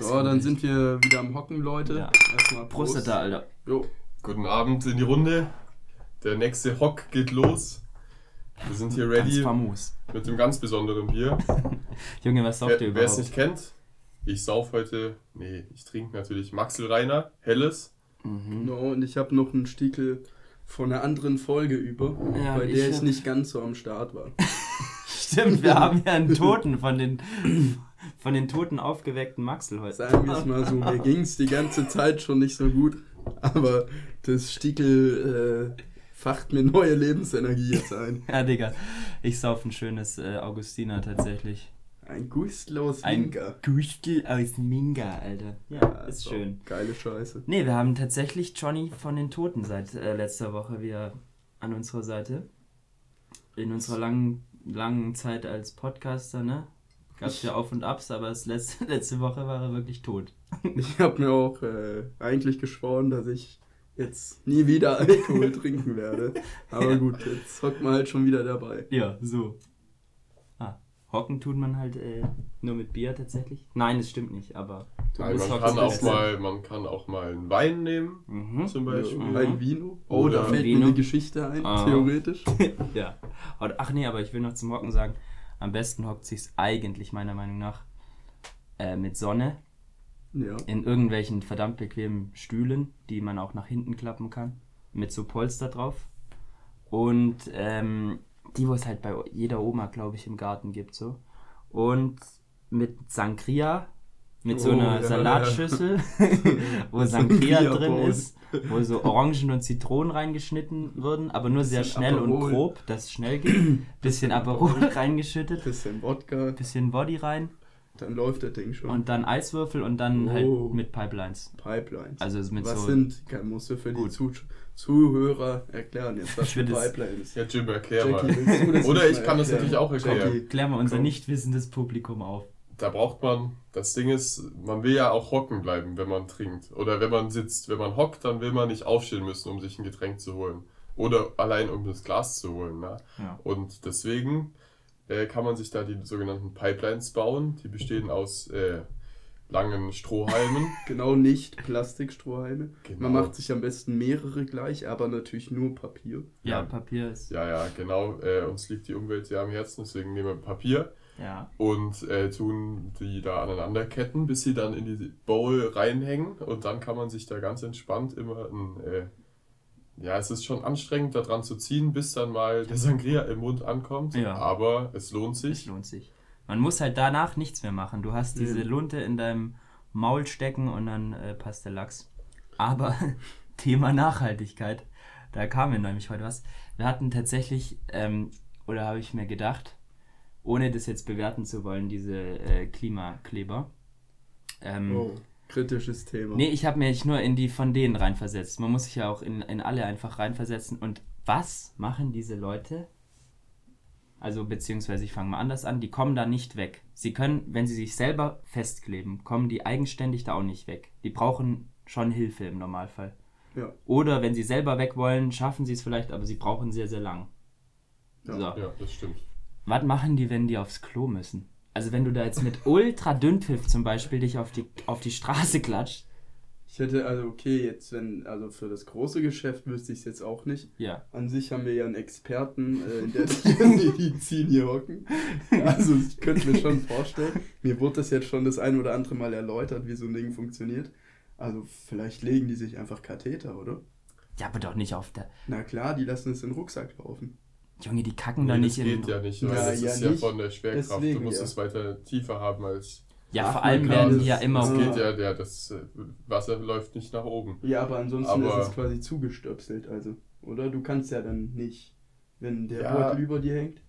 So, dann sind wir wieder am Hocken, Leute. Ja. Erstmal Prost. Prost da, Alter. Jo. Guten Abend in die Runde. Der nächste Hock geht los. Wir sind hier Ganz ready famos. mit einem ganz besonderen Bier. Junge, was sauft ihr Wer es überhaupt? nicht kennt, ich sauf heute, nee, ich trinke natürlich Maxel Reiner, helles. Mhm. No, und ich habe noch einen Stickel von einer anderen Folge über, Ja, bei ich der ich nicht ganz so am Start war. Stimmt, wir haben ja einen Toten von den, von den toten aufgeweckten Maxel heute. Sagen wir es mal so, mir ging es die ganze Zeit schon nicht so gut, aber das Stickel äh, facht mir neue Lebensenergie jetzt ein. Ja, Digga, ich sauf ein schönes äh, Augustiner tatsächlich. Ein Gustlos Ein Winker. Gustel aus Minga, Alter. Ja, ist so, schön. Geile Scheiße. Nee, wir haben tatsächlich Johnny von den Toten seit äh, letzter Woche wieder an unserer Seite. In unserer langen, langen Zeit als Podcaster, ne? Gab es ja Auf und Abs, aber das letzte, letzte Woche war er wirklich tot. Ich habe mir auch äh, eigentlich geschworen, dass ich jetzt nie wieder Alkohol trinken werde. Aber gut, jetzt hockt man halt schon wieder dabei. Ja, so. Ah, hocken tut man halt äh, nur mit Bier tatsächlich? Nein, das stimmt nicht, aber du Nein, musst man, kann auch mal, man kann auch mal einen Wein nehmen, Mhm. zum Beispiel. Mhm. Ein Vino. Oh, Oder da fällt Vino. mir eine Geschichte ein, Ah. theoretisch. Ja. Ach nee, aber ich will noch zum Hocken sagen, am besten hockt sich's eigentlich meiner Meinung nach äh, mit Sonne Ja. in irgendwelchen verdammt bequemen Stühlen, die man auch nach hinten klappen kann, mit so Polster drauf. Und ähm, die, wo es halt bei jeder Oma, glaube ich, im Garten gibt, so. Und mit Sangria, mit so Oh, einer ja, Salatschüssel, wo Sangria Sangria drin ist, wo so Orangen und Zitronen reingeschnitten würden, aber nur sehr schnell und Aperol. grob, dass es schnell geht. Bisschen Aperol reingeschüttet, Bisschen Wodka, bisschen Body rein dann läuft das Ding schon. und dann Eiswürfel und dann Oh. halt mit Pipelines. Pipelines. Also mit was so sind, kann, musst du für die Gut. Zu Zuhörer erklären jetzt, was für will das- Pipeline ist. Ja, Jim, erklär Jackie, mal. Oder ich mal kann das erklären? natürlich auch erklären. Jackie, Klären wir unser komm. nicht wissendes Publikum auf. Da braucht man, das Ding ist, man will ja auch hocken bleiben, wenn man trinkt. Oder wenn man sitzt. Wenn man hockt, dann will man nicht aufstehen müssen, um sich ein Getränk zu holen. Oder allein um das Glas zu holen. Ne? Ja. Und deswegen äh, kann man sich da die sogenannten Pipelines bauen. Die bestehen aus äh, langen Strohhalmen. Genau nicht Plastikstrohhalme. Genau. Man macht sich am besten mehrere gleich, aber natürlich nur Papier. Ja, Ja. Papier ist. ja, ja, genau. Äh, uns liegt die Umwelt sehr am Herzen, deswegen nehmen wir Papier Ja. und äh, tun die da aneinander ketten, bis sie dann in die Bowl reinhängen. Und dann kann man sich da ganz entspannt immer ein. Äh, ja, es ist schon anstrengend, da dran zu ziehen, bis dann mal der Sangria im Mund ankommt. Ja. Aber es lohnt Es sich. lohnt sich. Man muss halt danach nichts mehr machen. Du hast diese Lunte in deinem Maul stecken und dann äh, passt der Lachs. Aber Thema Nachhaltigkeit, da kam mir nämlich heute was. Wir hatten tatsächlich, ähm, oder habe ich mir gedacht, ohne das jetzt bewerten zu wollen, diese äh, Klimakleber. Ähm, Oh, kritisches Thema. Nee, ich habe mich nur in die von denen reinversetzt. Man muss sich ja auch in, in alle einfach reinversetzen. Und was machen diese Leute? Also, beziehungsweise ich fange mal anders an, die kommen da nicht weg. Sie können, wenn sie sich selber festkleben, kommen die eigenständig da auch nicht weg. Die brauchen schon Hilfe im Normalfall. Ja. Oder wenn sie selber weg wollen, schaffen sie es vielleicht, aber sie brauchen sehr, sehr lang. Ja. So. Ja, das stimmt. Was machen die, wenn die aufs Klo müssen? Also wenn du da jetzt mit ultra Dünnpfiff zum Beispiel dich auf die, auf die Straße klatscht, Ich hätte, also okay, jetzt wenn, also für das große Geschäft wüsste ich es jetzt auch nicht. ja, An sich haben wir ja einen Experten äh, in der Medizin hier hocken. Also ich könnte mir schon vorstellen, mir wurde das jetzt schon das ein oder andere Mal erläutert, wie so ein Ding funktioniert. Also vielleicht legen die sich einfach Katheter, oder? Ja, aber doch nicht auf der. Na klar, die lassen es in den Rucksack laufen. Junge, die kacken da Nee, nicht das in. geht ja nicht, weil Ja, das ja, ist ja nicht. von der Schwerkraft. Deswegen, du musst ja. es weiter tiefer haben als. Ja, vor allem klar, werden das- die ja immer. Ah. geht ja, der, das äh, Wasser läuft nicht nach oben. Ja, aber ansonsten Aber- ist es quasi zugestöpselt, also. Oder? Du kannst ja dann nicht, wenn der Ja. Beutel über dir hängt.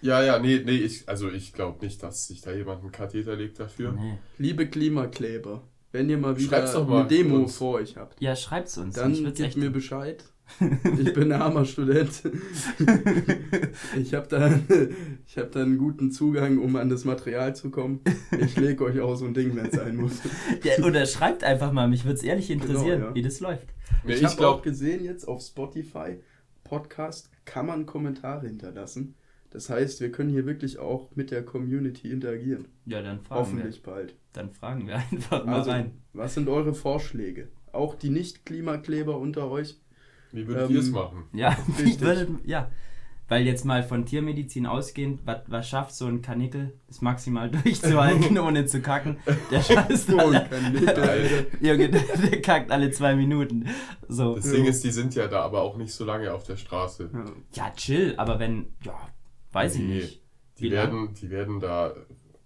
Ja, ja, nee, nee, ich, also ich glaube nicht, dass sich da jemand einen Katheter legt dafür. Nee. Liebe Klimakleber, wenn ihr mal wieder Schreibt's doch mal eine Demo uns. vor euch habt, Ja, schreibt's uns. dann gebt echt. mir Bescheid. Ich bin ein armer Student. Ich habe da, ich hab da einen guten Zugang, um an das Material zu kommen. Ich lege euch auch so ein Ding, wenn es sein muss. ja, oder schreibt einfach mal, mich würde es ehrlich interessieren, Genau, ja. wie das läuft. Ich ich habe auch gesehen, jetzt auf Spotify Podcast kann man Kommentare hinterlassen. Das heißt, wir können hier wirklich auch mit der Community interagieren. Ja, dann fragen Hoffentlich wir. bald. Dann fragen wir einfach mal Also, rein. was sind eure Vorschläge? Auch die Nicht-Klimakleber unter euch? Wie würdet Ähm, ihr es machen? Ja, wie Richtig. würdet, ja. Weil jetzt mal von Tiermedizin ausgehend, was, was schafft so ein Kanickel, das maximal durchzuhalten, ohne zu kacken? Der scheißt Oh, alle. Junge, der, der kackt alle zwei Minuten. So. Das Ding ist, die sind ja da aber auch nicht so lange auf der Straße. Ja. Chill, aber wenn, ja, weiß ich Nee, nicht. Die Wie lang? werden, die werden da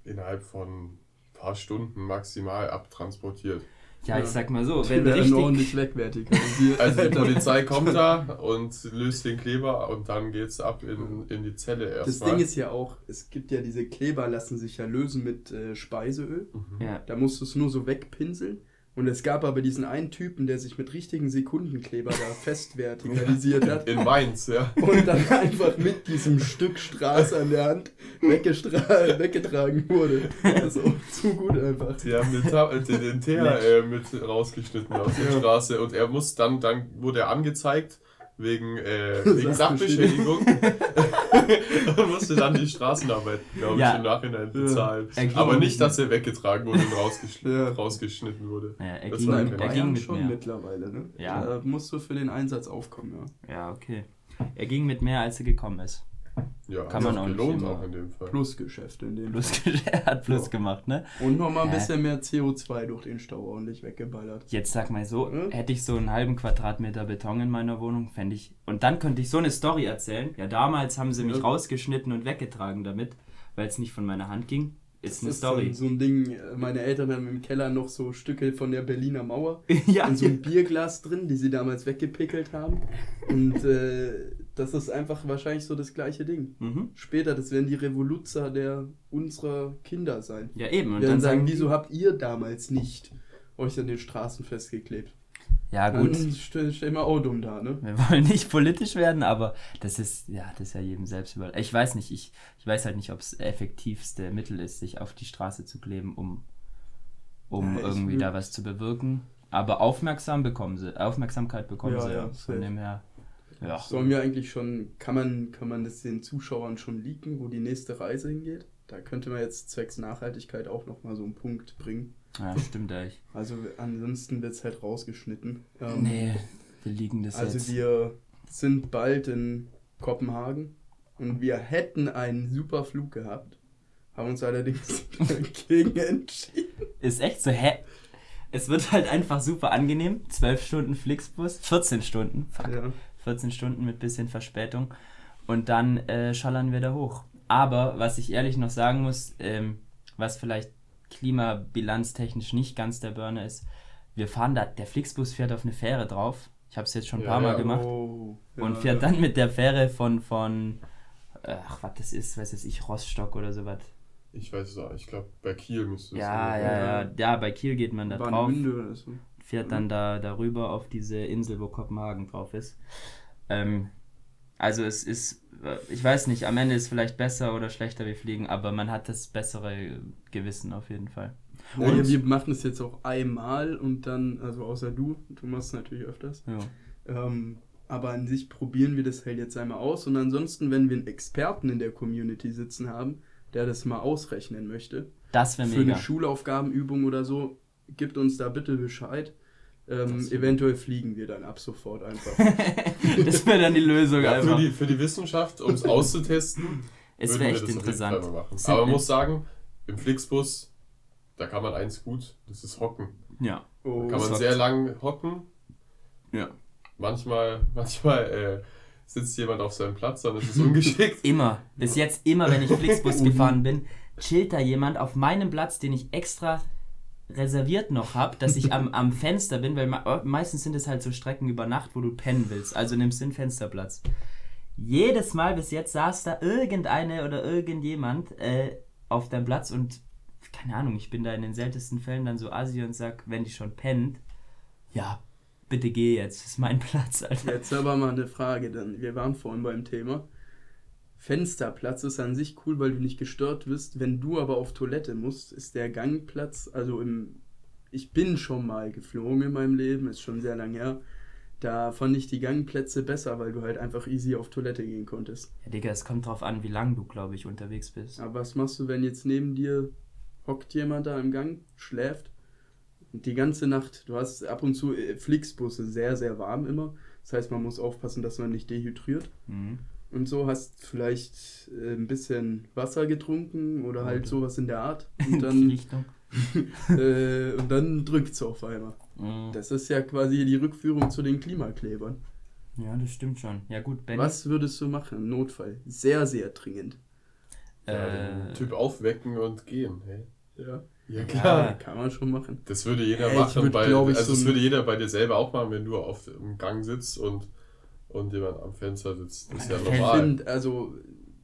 innerhalb von ein paar Stunden maximal abtransportiert. Ja, ich sag mal so, Die wenn werden richtig. ordentlich wegvertikalisiert. Also die Alter. Polizei kommt da und löst den Kleber und dann geht's ab in, in die Zelle Das erstmal. Ding ist ja auch, es gibt ja diese Kleber, lassen sich ja lösen mit äh, Speiseöl. Ja, Da musst du es nur so wegpinseln. Und es gab aber diesen einen Typen, der sich mit richtigen Sekundenkleber da fest vertikalisiert hat. In Mainz, ja. und dann einfach mit diesem Stück Straße an der Hand weggetragen wurde. Auch zu gut einfach. Die haben den, Ta den, den Teer äh, mit rausgeschnitten aus der. Straße und er muss dann, dann wurde er angezeigt wegen, äh, wegen Sachbeschädigung und musste dann die Straßenarbeit, glaube Ja. ich, im Nachhinein bezahlen. Er ging- Aber nicht, dass er weggetragen wurde und rausgesch Ja. rausgeschnitten wurde. ja er, Das ging, war in in er ging mit schon mehr. mittlerweile, ne? Ja. Da musst du für den Einsatz aufkommen, ja. Ja, okay. Er ging mit mehr, als er gekommen ist. Ja, Kann man auch nicht gelohnt immer. auch in dem Fall. Plusgeschäft in dem Plus, er hat Plus Ja. gemacht, ne? Und nochmal ein Hä? bisschen mehr CO2 durch den Stau ordentlich weggeballert. Jetzt sag mal so, Hm? hätte ich so einen halben Quadratmeter Beton in meiner Wohnung, fände ich. Und dann könnte ich so eine Story erzählen. Ja, damals haben sie mich Ja. rausgeschnitten und weggetragen damit, weil es nicht von meiner Hand ging. Ist eine Das ist Story. dann so ein Ding, äh, meine Eltern haben im Keller noch so Stücke von der Berliner Mauer ja, in so einem Bierglas drin, die sie damals weggepickelt haben. Und äh, das ist einfach wahrscheinlich so das gleiche Ding. mhm. Später, das werden die Revoluzer der unserer Kinder sein. ja eben. Und dann dann sagen, wieso habt ihr damals nicht euch an den Straßen festgeklebt? Ja, gut. Dann stell, stell mal auch dumm da, ne? Wir wollen nicht politisch werden, aber das ist, ja, das ist ja jedem selbst über. Ich weiß nicht, ich, ich weiß halt nicht, ob es effektivste Mittel ist, sich auf die Straße zu kleben, um, um Ja, irgendwie will- da was zu bewirken. Aber aufmerksam bekommen sie, Aufmerksamkeit bekommen Ja, sie. ja, Von dem her, ja. Sollen wir eigentlich schon, kann man, kann man das den Zuschauern schon leaken, wo die nächste Reise hingeht? Da könnte man jetzt zwecks Nachhaltigkeit auch nochmal so einen Punkt bringen. Ja, stimmt eigentlich. Also ansonsten wird es halt rausgeschnitten. Ähm, Nee, wir liegen das Also jetzt. wir sind bald in Kopenhagen und wir hätten einen super Flug gehabt, haben uns allerdings dagegen entschieden. Ist echt so, hä? Es wird halt einfach super angenehm. 12 Stunden Flixbus, 14 Stunden, fuck. Ja. 14 Stunden mit bisschen Verspätung. Und dann äh, schallern wir da hoch. Aber was ich ehrlich noch sagen muss, ähm, was vielleicht klimabilanztechnisch nicht ganz der Burner ist, wir fahren da, der Flixbus fährt auf eine Fähre drauf. Ich habe es jetzt schon ein Ja, paar Mal ja. gemacht. Oh, ja, und fährt ja. dann mit der Fähre von, von ach, was das ist, weiß jetzt ich, Rostock oder sowas. Ich weiß es auch, ich glaube bei Kiel müsste es Ja, sein. ja, ja, ja, bei Kiel geht man da drauf. Oder so. fährt dann da darüber auf diese Insel, wo Kopenhagen drauf ist. Ähm, also es ist, äh, ich weiß nicht, am Ende ist vielleicht besser oder schlechter wie Fliegen, aber man hat das bessere Gewissen auf jeden Fall. Naja, Und- wir machen es jetzt auch einmal und dann, also außer du, du machst es natürlich öfters. Ja. Ähm, aber an sich probieren wir das halt jetzt einmal aus und ansonsten, wenn wir einen Experten in der Community sitzen haben, der das mal ausrechnen möchte, Das wäre für mega. eine Schulaufgabenübung oder so, gibt uns da bitte Bescheid. Ähm, eventuell fliegen wir dann ab sofort einfach. das wäre dann die Lösung Ja, für, einfach. die, für die Wissenschaft, um es auszutesten, es wäre echt interessant. Aber man muss sagen, im Flixbus, da kann man eins gut, das ist hocken. Ja. Oh, Kann man sehr lang hocken. Ja. Manchmal, manchmal äh, sitzt jemand auf seinem Platz, dann ist es ungeschickt. Immer. Bis jetzt immer, wenn ich Flixbus gefahren bin, chillt da jemand auf meinem Platz, den ich extra reserviert noch habe, dass ich am, am Fenster bin, weil me meistens sind es halt so Strecken über Nacht, wo du pennen willst. Also nimmst du den Fensterplatz. Jedes Mal bis jetzt saß da irgendeine oder irgendjemand äh, auf deinem Platz und keine Ahnung, ich bin da in den seltensten Fällen dann so assi und sag, wenn die schon pennt, ja, bitte geh jetzt, das ist mein Platz, Alter. Jetzt aber mal eine Frage dann. Wir waren vorhin beim Thema. Fensterplatz ist an sich cool, weil du nicht gestört wirst. Wenn du aber auf Toilette musst, ist der Gangplatz, also im. Ich bin schon mal geflogen in meinem Leben, ist schon sehr lang her. da fand ich die Gangplätze besser, weil du halt einfach easy auf Toilette gehen konntest. Ja, Digga, es kommt drauf an, wie lang du, glaube ich, unterwegs bist. Aber was machst du, wenn jetzt neben dir hockt jemand da im Gang, schläft und die ganze Nacht, du hast ab und zu äh, Flixbusse sehr, sehr warm immer. Das heißt, man muss aufpassen, dass man nicht dehydriert. Mhm. Und so hast vielleicht äh, ein bisschen Wasser getrunken oder halt Oder- sowas in der Art. Und dann, Richtung. äh, und dann drückt es auf einmal. Mhm. Das ist ja quasi die Rückführung zu den Klimaklebern. Ja, das stimmt schon. Ja, gut, Benny. Was würdest du machen im Notfall? Sehr, sehr dringend. Ja, Äh, den Typ aufwecken und gehen. Hey. Ja, Ja, klar. kann man schon machen. Das würde jeder Ey, ich machen, würd, bei, also so das würde jeder bei dir selber auch machen, wenn du auf dem Gang sitzt und, und jemand am Fenster sitzt. Das ist ja normal. finde, also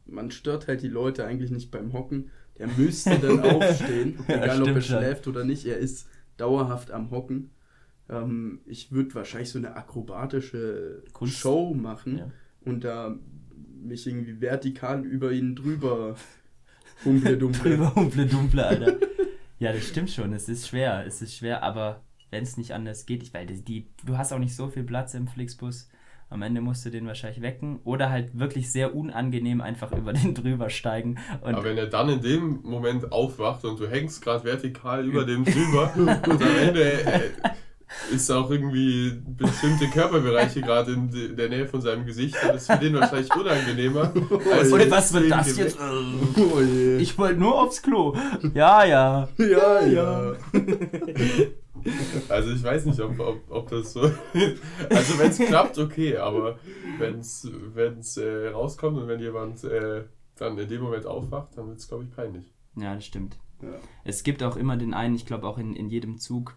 man stört halt die Leute eigentlich nicht beim Hocken. Der müsste dann aufstehen, Ja, egal ob er schläft oder nicht. Er ist dauerhaft am Hocken. Ähm, ich würde wahrscheinlich so eine akrobatische Kunst. Show machen Ja. und da mich irgendwie vertikal über ihn drüber humple dumple. Drüber humple dumple, Alter. ja, das stimmt schon. Es ist schwer. Es ist schwer, aber wenn es nicht anders geht, ich, weil die, die, du hast auch nicht so viel Platz im Flixbus. Am Ende musst du den wahrscheinlich wecken oder halt wirklich sehr unangenehm einfach über den drüber steigen. Und Aber wenn er dann in dem Moment aufwacht und du hängst gerade vertikal über dem drüber und am Ende äh, ist auch irgendwie bestimmte Körperbereiche gerade in de- der Nähe von seinem Gesicht, dann ist für den wahrscheinlich unangenehmer. als und was wird den das jetzt? Oh. Ich wollte nur aufs Klo. Ja, ja. ja, ja. Also ich weiß nicht, ob, ob, ob das so. Also wenn es klappt, okay, aber wenn es äh, rauskommt und wenn jemand äh, dann in dem Moment aufwacht, dann wird es, glaube ich, peinlich. Ja, das stimmt. Ja. Es gibt auch immer den einen, ich glaube auch in, in jedem Zug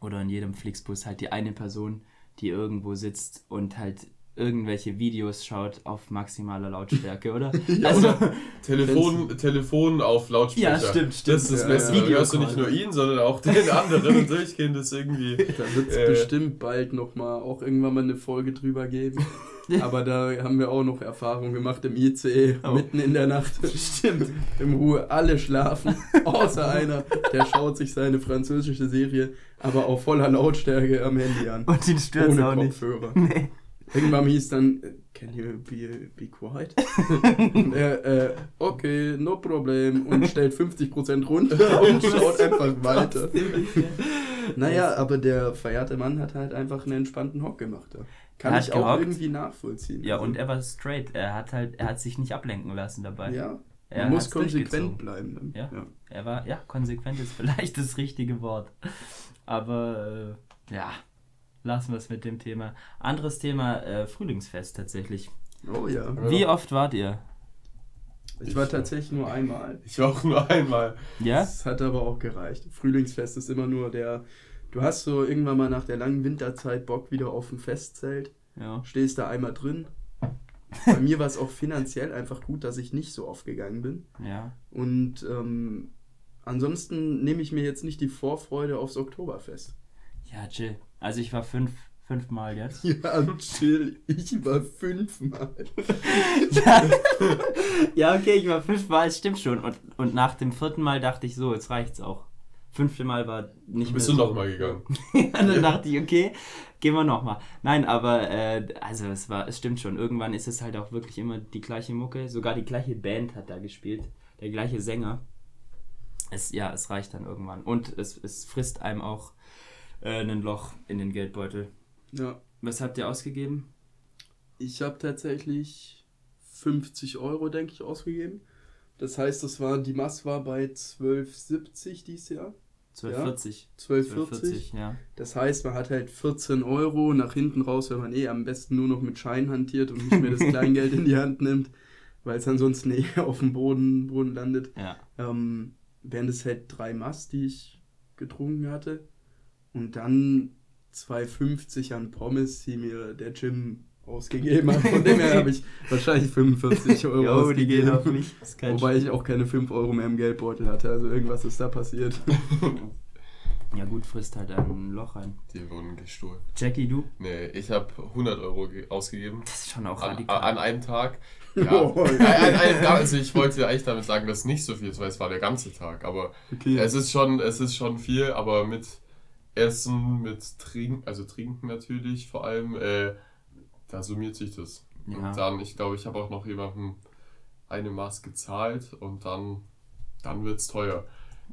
oder in jedem Flixbus halt die eine Person, die irgendwo sitzt und halt irgendwelche Videos schaut auf maximaler Lautstärke, oder? also, Telefon, Telefon auf Lautsprecher. Ja, stimmt, stimmt. Das ist das Ja, Beste. ja. Da hörst du nicht nur ihn, sondern auch den anderen und durchgehend ist irgendwie. Da wird es Äh. bestimmt bald nochmal auch irgendwann mal eine Folge drüber geben. Aber da haben wir auch noch Erfahrung gemacht im ICE, Oh. mitten in der Nacht. Stimmt. Im Ruhe, alle schlafen, außer einer, der schaut sich seine französische Serie, aber auf voller Lautstärke am Handy an. und den stört auch nicht. Kopfhörer. Nee. Irgendwann hieß dann, äh, can you be, be quiet? Und er, äh, okay, no problem. Und stellt 50% runter und schaut einfach weiter. Naja, aber der verehrte Mann hat halt einfach einen entspannten Hock gemacht. Da. Kann ich auch gehockt. irgendwie nachvollziehen. Ja, Also, und er war straight. Er hat halt, er hat sich nicht ablenken lassen dabei. ja, Er man muss konsequent bleiben. Dann. Ja. Er war, ja, konsequent ist vielleicht das richtige Wort. Aber äh, ja, lassen wir es mit dem Thema. Anderes Thema, äh, Frühlingsfest tatsächlich. Oh ja. Wie oft wart ihr? Ich war tatsächlich nur einmal. Ich war auch nur einmal. Ja? Das hat aber auch gereicht. Frühlingsfest ist immer nur der. Du hast so irgendwann mal nach der langen Winterzeit Bock wieder auf ein Festzelt. Ja. stehst da einmal drin. Bei mir war es auch finanziell einfach gut, dass ich nicht so oft gegangen bin. Ja. Und ähm, ansonsten nehme ich mir jetzt nicht die Vorfreude aufs Oktoberfest. Ja, chill. Also ich war fünf, fünfmal jetzt. Ja, chill. Ich war fünfmal. ja. ja, okay, ich war fünfmal, es stimmt schon. Und, und nach dem vierten Mal dachte ich so, jetzt reicht's auch. Fünfte Mal war nicht Bist mehr du so. nochmal gegangen? Und dann dachte ich, okay, gehen wir nochmal. Nein, aber äh, also es war, es stimmt schon. Irgendwann ist es halt auch wirklich immer die gleiche Mucke. Sogar die gleiche Band hat da gespielt. Der gleiche Sänger. Es, ja, es reicht dann irgendwann. Und es, es frisst einem auch äh, ein Loch in den Geldbeutel. Ja, Was habt ihr ausgegeben? ich habe tatsächlich 50 Euro, denke ich, ausgegeben. Das heißt, das war, die Maß war bei 12,70 dieses Jahr. 12,40. 12,40. ja. Das heißt, man hat halt 14 Euro nach hinten raus, wenn man eh am besten nur noch mit Schein hantiert und nicht mehr das Kleingeld in die Hand nimmt, weil es ansonsten eh auf dem Boden, Boden landet. Ja. Ähm, wären das halt drei Mass, die ich getrunken hatte. Und dann 2,50 an Pommes, die mir der Jim ausgegeben hat. Von dem her habe ich wahrscheinlich 45 Euro Jo, die gehen auf ausgegeben. mich. Wobei ich auch keine 5 Euro mehr im Geldbeutel hatte. Also irgendwas ist da passiert. Ja gut, frisst halt ein Loch rein. Die wurden gestohlen. Jackie, du? Nee, ich habe 100 Euro ge- ausgegeben. Das ist schon auch An, radikal. an einem Tag. Ja. Oh, An- an einem Tag, also ich wollte eigentlich damit sagen, dass nicht so viel ist, weil es war der ganze Tag. Aber Okay. es ist schon, es ist schon viel, aber mit Essen, mit Trinken, also Trinken natürlich vor allem, äh, da summiert sich das. Ja. Und dann, ich glaube, ich habe auch noch jemandem eine Maß gezahlt und dann, dann wird es teuer.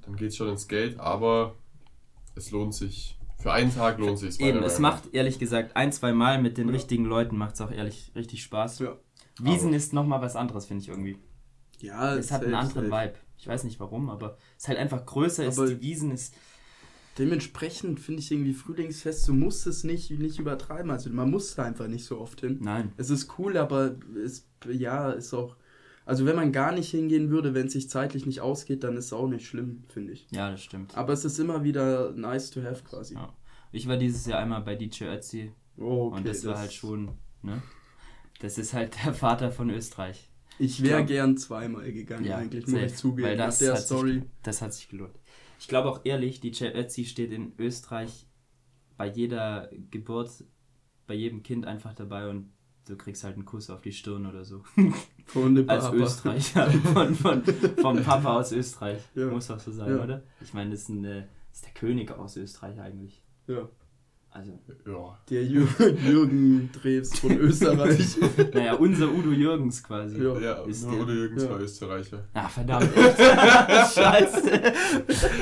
Dann geht es schon ins Geld, aber es lohnt sich. Für einen Tag lohnt sich Eben, es macht ehrlich gesagt ein, zwei Mal mit den Ja. richtigen Leuten macht es auch ehrlich richtig Spaß. Ja. Wiesen Aber- ist nochmal was anderes, finde ich irgendwie. Ja, Es hat einen anderen. Vibe. Ich weiß nicht warum, aber es ist halt einfach größer, ist, Aber- die Wiesen ist. Dementsprechend finde ich irgendwie Frühlingsfest, du musst es nicht, nicht übertreiben. Also man muss da einfach nicht so oft hin. Nein. Es ist cool, aber es ja ist auch. Also wenn man gar nicht hingehen würde, wenn es sich zeitlich nicht ausgeht, dann ist es auch nicht schlimm, finde ich. Ja, das stimmt. Aber es ist immer wieder nice to have quasi. Ja. Ich war dieses Jahr einmal bei DJ Ötzi Oh, und das war halt schon, ne? Das ist halt der Vater von Österreich. Ich wäre gern zweimal gegangen, eigentlich, muss ich zugeben. Weil das, der hat Story. Sich, das hat sich gelohnt. Ich glaube auch ehrlich, DJ Ötzi steht in Österreich bei jeder Geburt, bei jedem Kind einfach dabei und du kriegst halt einen Kuss auf die Stirn oder so. Von dem Als Papa. Österreicher. Von, von, vom Papa aus Österreich. Ja. Muss auch so sein, Ja. oder? Ich meine, das äh, das ist der König aus Österreich eigentlich. Ja. Also, Ja, Der Jür Jürgen Drews von Österreich. naja, unser Udo Jürgens quasi. Ja. ja Ist nur der- Udo Jürgens ja. war Österreicher. Ach, verdammt. Scheiße.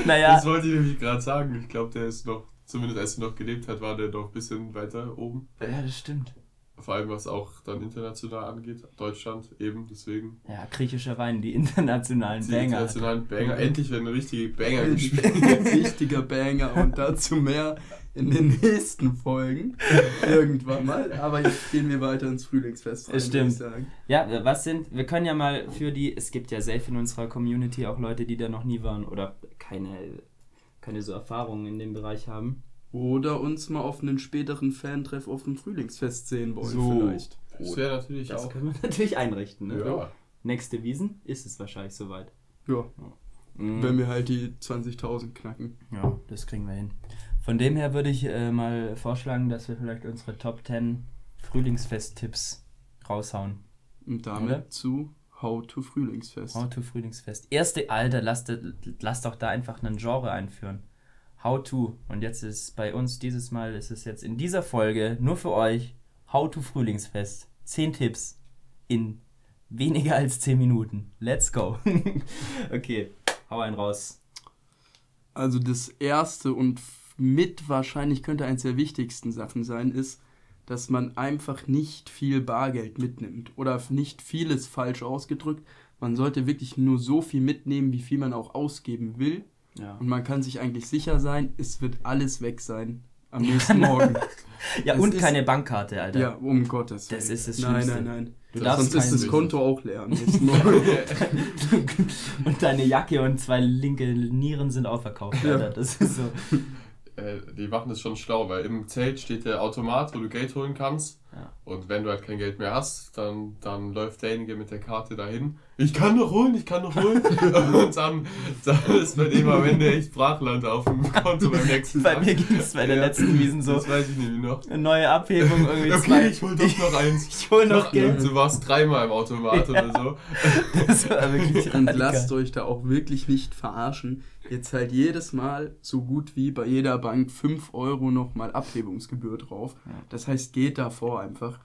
naja, Das wollte ich nämlich gerade sagen. Ich glaube, der ist noch, zumindest als er noch gelebt hat, war der noch ein bisschen weiter oben. ja, das stimmt. Vor allem was auch dann international angeht. Deutschland eben, deswegen. Ja, griechischer Wein, die internationalen Die Banger. internationalen Banger. Endlich werden richtige Banger gespielt. Ein richtiger Banger und dazu mehr in den nächsten Folgen. Irgendwann mal. Aber jetzt gehen wir weiter ins Frühlingsfest. rein, Es stimmt. würde ich sagen. Ja, was sind, wir können ja mal für die, es gibt ja safe in unserer Community auch Leute, die da noch nie waren oder keine, keine so Erfahrungen in dem Bereich haben. Oder uns mal auf einen späteren Fantreff auf dem Frühlingsfest sehen wollen, So. vielleicht. Das wäre natürlich Das auch. können wir natürlich einrichten. Ne? Ja. Nächste Wiesen ist es wahrscheinlich soweit. Ja, Mhm. wenn wir halt die 20.000 knacken. Ja, das kriegen wir hin. Von dem her würde ich äh, mal vorschlagen, dass wir vielleicht unsere Top 10 Frühlingsfest-Tipps raushauen. Und damit Oder? zu How to Frühlingsfest. How to Frühlingsfest. Erste, Alter, lasst, lasst doch da einfach einen Genre einführen. How to. Und jetzt ist bei uns dieses Mal, ist es jetzt in dieser Folge nur für euch How to Frühlingsfest. 10 Tipps in weniger als 10 Minuten. Let's go. okay, hau einen raus. Also das erste und mit wahrscheinlich könnte eines der wichtigsten Sachen sein, ist, dass man einfach nicht viel Bargeld mitnimmt. Oder nicht vieles falsch ausgedrückt. Man sollte wirklich nur so viel mitnehmen, wie viel man auch ausgeben will. Ja. Und man kann sich eigentlich sicher sein, es wird alles weg sein am nächsten Morgen. Ja, Es und ist- keine Bankkarte, Alter. ja, um Gottes Willen. Das ist das Nein, Schlimmste. nein, nein. Du Das- darfst Sonst ist das kein- Konto auch leer am nächsten Morgen. und deine Jacke und zwei linke Nieren sind auch verkauft, Ja. Alter. Das ist so. Äh, die machen das schon schlau, weil im Zelt steht der Automat, wo du Geld holen kannst. Ja. Und wenn du halt kein Geld mehr hast, dann, dann läuft derjenige mit der Karte dahin. Ich kann noch holen, ich kann noch holen. und dann, dann ist bei dem am Ende echt Brachland auf dem Konto beim nächsten Bei Tag. mir ging es bei der Ja. letzten Wiesen so. Das weiß ich nämlich noch. Eine neue Abhebung irgendwie zwei. Okay, ich hol doch noch eins. Ich hol noch Geld. Du warst dreimal im Automat Ja. oder so. Das war wirklich Und lasst euch da auch wirklich nicht verarschen. Ihr zahlt jedes Mal so gut wie bei jeder Bank 5 Euro nochmal Abhebungsgebühr drauf. Das heißt, geht davor einfach.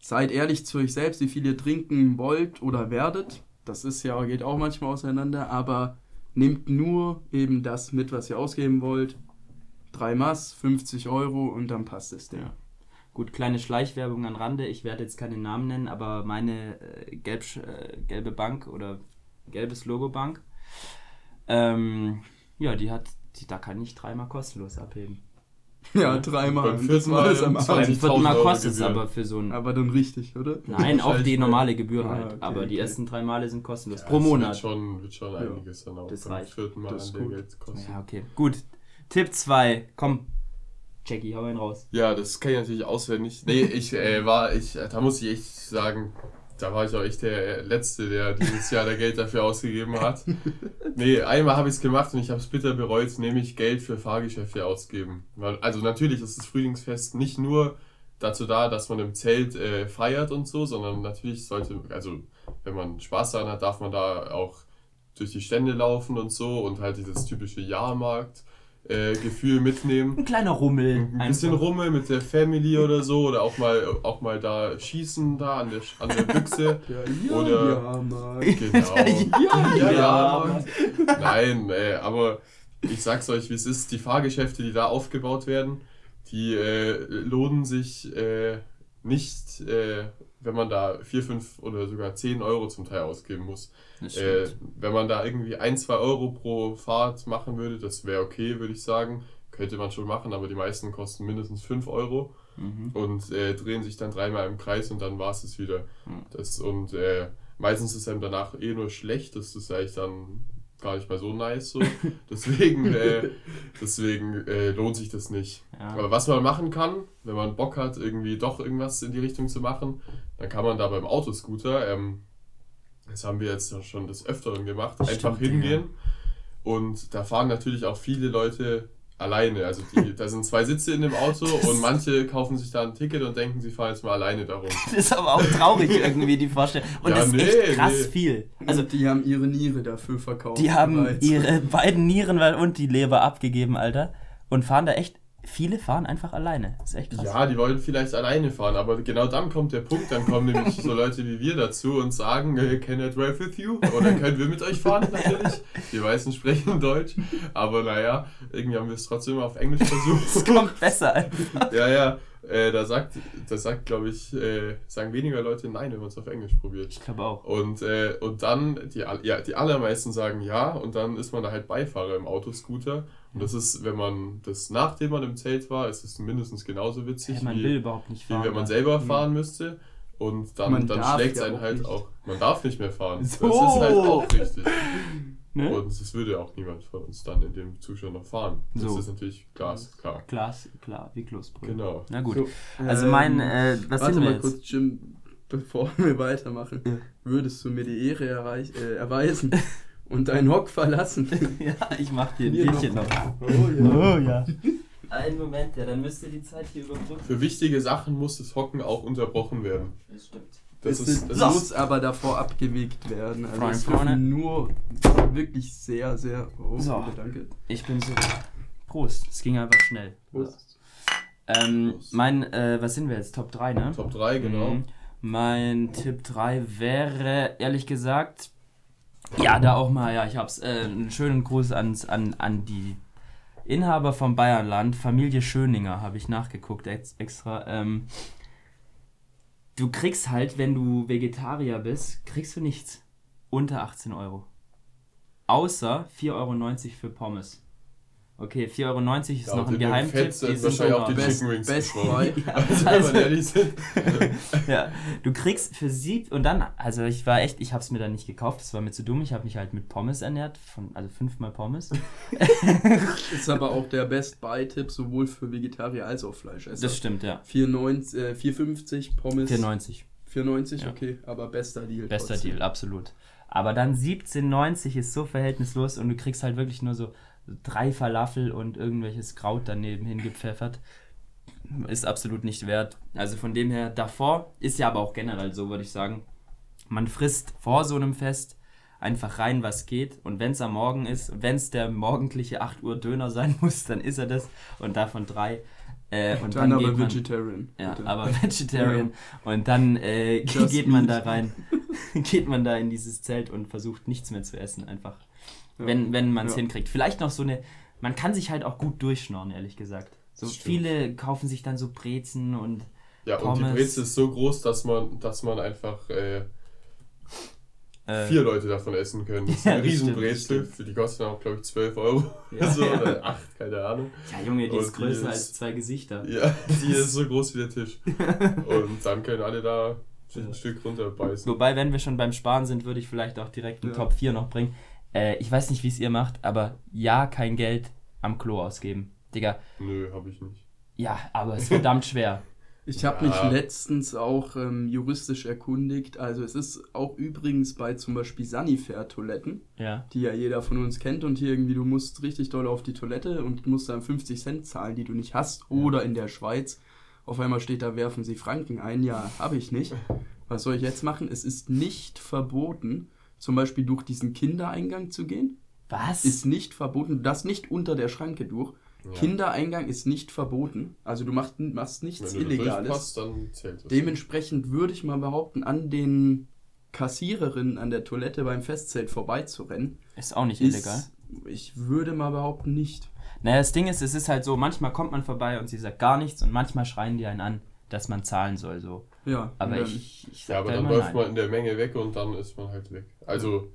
Seid ehrlich zu euch selbst, wie viel ihr trinken wollt oder werdet. Das ist ja, geht auch manchmal auseinander, aber nehmt nur eben das mit, was ihr ausgeben wollt. Drei Mass, 50 Euro und dann passt es Ding. Ja. Gut, kleine Schleichwerbung an Rande. Ich werde jetzt keine Namen nennen, aber meine äh, gelb, äh, gelbe Bank oder gelbes Logo Bank, ähm, ja, die hat, die, da kann ich dreimal kostenlos abheben. Ja, dreimal. Beim vierten Mal alles am. Beim 20.000 vierten Mal Euro kostet es aber für so ein. Aber dann richtig, oder? Nein, auch die Wahrscheinlich, normale Gebühr Ah, halt. okay, aber die okay. ersten drei Male sind kostenlos. Ja, pro Monat. Wird schon, wird schon Ja. einiges dann auch Das beim reicht. vierten Mal Das ist an gut. Geld kosten. Ja, okay. Gut. Tipp 2. Komm. Jackie, hau einen raus. Ja, das kann ich natürlich auswendig. Nee, ich äh, war, ich, da muss ich echt sagen, da war ich auch echt der Letzte, der dieses Jahr da Geld dafür ausgegeben hat. Nee, einmal habe ich es gemacht und ich habe es bitter bereut, nämlich Geld für Fahrgeschäfte ausgeben. Also natürlich ist das Frühlingsfest nicht nur dazu da, dass man im Zelt äh, feiert und so, sondern natürlich sollte, also wenn man Spaß daran hat, darf man da auch durch die Stände laufen und so und halt dieses typische Jahrmarkt äh, Gefühl mitnehmen. Ein kleiner Rummel. Ein bisschen einfach. Rummel mit der Family oder so oder auch mal auch mal da schießen da an der, an der Büchse. Ja, Oder- ja, Mann. Genau. Ja, ja, ja, Mann. Nein, äh, aber ich sag's euch, wie es ist. Die Fahrgeschäfte, die da aufgebaut werden, die äh, lohnen sich äh, nicht, äh, wenn man da 4, 5 oder sogar 10 Euro zum Teil ausgeben muss. Äh, wenn man da irgendwie 1, 2 Euro pro Fahrt machen würde, das wäre okay, würde ich sagen. Könnte man schon machen, aber die meisten kosten mindestens 5 Euro Mhm. und äh, drehen sich dann dreimal im Kreis und dann war es es wieder. Mhm. Das, und äh, meistens ist einem danach eh nur schlecht, das ist eigentlich dann gar nicht mal so nice so. deswegen äh, deswegen äh, lohnt sich das nicht. Ja. Aber was man machen kann, wenn man Bock hat, irgendwie doch irgendwas in die Richtung zu machen, dann kann man da beim Autoscooter, ähm, das haben wir jetzt ja schon des Öfteren gemacht, einfach Stimmt, hingehen. Und da fahren natürlich auch viele Leute alleine. Also die, da sind zwei Sitze in dem Auto und manche kaufen sich da ein Ticket und denken, sie fahren jetzt mal alleine darum. Das ist aber auch traurig irgendwie, die Vorstellung. Und Ja, das ist nee, echt krass nee. viel. Also, Also die haben ihre Niere dafür verkauft. die haben bereits. ihre beiden Nieren und die Leber abgegeben, Alter. Und fahren da echt, viele fahren einfach alleine. Das ist echt krass. Ja, die wollen vielleicht alleine fahren, aber genau dann kommt der Punkt, dann kommen nämlich so Leute wie wir dazu und sagen, can I drive with you? Oder können wir mit euch fahren natürlich? Die meisten sprechen Deutsch, aber naja, irgendwie haben wir es trotzdem auf Englisch Es versucht. kommt besser einfach. ja, ja, äh, da sagt, da sagt glaube ich, äh, sagen weniger Leute nein, wenn man es auf Englisch probiert. Ich glaube auch. Und, äh, und dann, die, ja, die allermeisten sagen ja, und dann ist man da halt Beifahrer im Autoscooter. Und das ist, wenn man das nachdem man im Zelt war, ist es mindestens genauso witzig, man wie, will überhaupt nicht wie wenn man da. selber fahren müsste. Und dann, Man dann schlägt es einen auch halt nicht. auch. Man darf nicht mehr fahren. So. Das ist halt auch richtig. Ne? Und es würde auch niemand von uns dann in dem Zustand noch fahren. Das So. ist natürlich Glas, klar. Glas, klar, wie Kloßbrühe. Genau. Na gut. So, Also ähm, mein, äh, was Warte sind wir mal jetzt? kurz, Jim, bevor wir weitermachen. Ja. Würdest du mir die Ehre erreich, äh, erweisen und deinen Hock verlassen? ja, ich mach dir ein Hier Bierchen noch. Oh ja. ja. Einen Moment, ja, dann müsste die Zeit hier überbrücken. Für wichtige Sachen muss das Hocken auch unterbrochen werden. Das stimmt. Das es ist, das muss aber davor abgewegt werden. Also Freund es vorne. nur wirklich sehr, sehr... Oh, So. danke. Ich bin so. Prost, es ging einfach schnell. Prost. Ähm, Prost. mein, äh, was sind wir jetzt? Top 3, ne? Top 3, genau. Mhm. Mein Tipp 3 wäre, ehrlich gesagt, ja, da auch mal, ja, ich hab's, äh, einen schönen Gruß ans, an, an die Inhaber vom Bayernland, Familie Schöninger, habe ich nachgeguckt ex extra. Ähm, du kriegst halt, wenn du Vegetarier bist, kriegst du nichts unter 18 Euro. Außer 4,90 Euro für Pommes. Okay, 4,90 Euro ist Ja, noch ein Geheimtipp. Die sind wahrscheinlich auch die Best- Chicken Wings Best geschwommen. Buy. Also, Also- ja, du kriegst für sieb und dann, also ich war echt, ich habe es mir dann nicht gekauft, das war mir zu dumm. Ich habe mich halt mit Pommes ernährt, von, also fünfmal Pommes. Ist aber auch der Best Buy-Tipp sowohl für Vegetarier als auch Fleischesser. Das stimmt, ja. 4,90, äh, 4,50 Pommes. 4,90. 4,90, Ja. okay, aber bester Deal. Bester trotzdem. Deal, absolut. Aber dann 17,90 ist so verhältnislos und du kriegst halt wirklich nur so drei Falafel und irgendwelches Kraut daneben hingepfeffert. Ist absolut nicht wert. Also von dem her, davor ist ja aber auch generell so, würde ich sagen. Man frisst vor so einem Fest einfach rein, was geht. Und wenn es am Morgen ist, wenn es der morgendliche 8 Uhr Döner sein muss, dann ist er das. Und davon drei. Äh, und Dann, dann, aber geht man, Vegetarian. ja, bitte. aber Vegetarian. Und dann äh, geht man da rein, geht man da in dieses Zelt und versucht nichts mehr zu essen, einfach. Ja. Wenn, wenn man es Ja. hinkriegt. Vielleicht noch so eine, man kann sich halt auch gut durchschnorren, ehrlich gesagt. So viele kaufen sich dann so Brezen und Ja, und die Pommes. Breze ist so groß, dass man, dass man einfach äh, äh, vier Leute davon essen können. Das ist Ja, eine Riesenbrezel, die kosten auch, glaube ich, 12 Euro. Ja. so, oder 8, keine Ahnung. Ja, Junge, die Und ist die größer ist- als zwei Gesichter. Ja, die ist so groß wie der Tisch. Und dann können alle da ein Ja. Stück runterbeißen. Wobei, wenn wir schon beim Sparen sind, würde ich vielleicht auch direkt einen Ja. Top 4 noch bringen. Äh, ich weiß nicht, wie es ihr macht, aber ja, kein Geld am Klo ausgeben. Digga, Nö, habe ich nicht. ja, aber es ist verdammt schwer. Ich habe Ja. mich letztens auch ähm, juristisch erkundigt. Also es ist auch übrigens bei zum Beispiel Sanifair-Toiletten, Ja. die ja jeder von uns kennt und hier irgendwie du musst richtig doll auf die Toilette und musst dann 50 Cent zahlen, die du nicht hast. Oder in der Schweiz, auf einmal steht da, werfen sie Franken ein. Ja, habe ich nicht. Was soll ich jetzt machen? Es ist nicht verboten, zum Beispiel durch diesen Kindereingang zu gehen. Was? Ist nicht verboten. Du darfst nicht unter der Schranke durch. Ja. Kindereingang ist nicht verboten. Also du machst, machst nichts Wenn du Illegales. dann zählt das. Dementsprechend würde ich mal behaupten, an den Kassiererinnen an der Toilette beim Festzelt vorbeizurennen, Ist auch nicht ist, illegal. ich würde mal behaupten, nicht. Naja, das Ding ist, es ist halt so, manchmal kommt man vorbei und sie sagt gar nichts und manchmal schreien die einen an, dass man zahlen soll. So. Ja, Aber und dann- ich, ich ja, sag aber da dann läuft nein. man in der Menge weg und dann ist man halt weg. Also,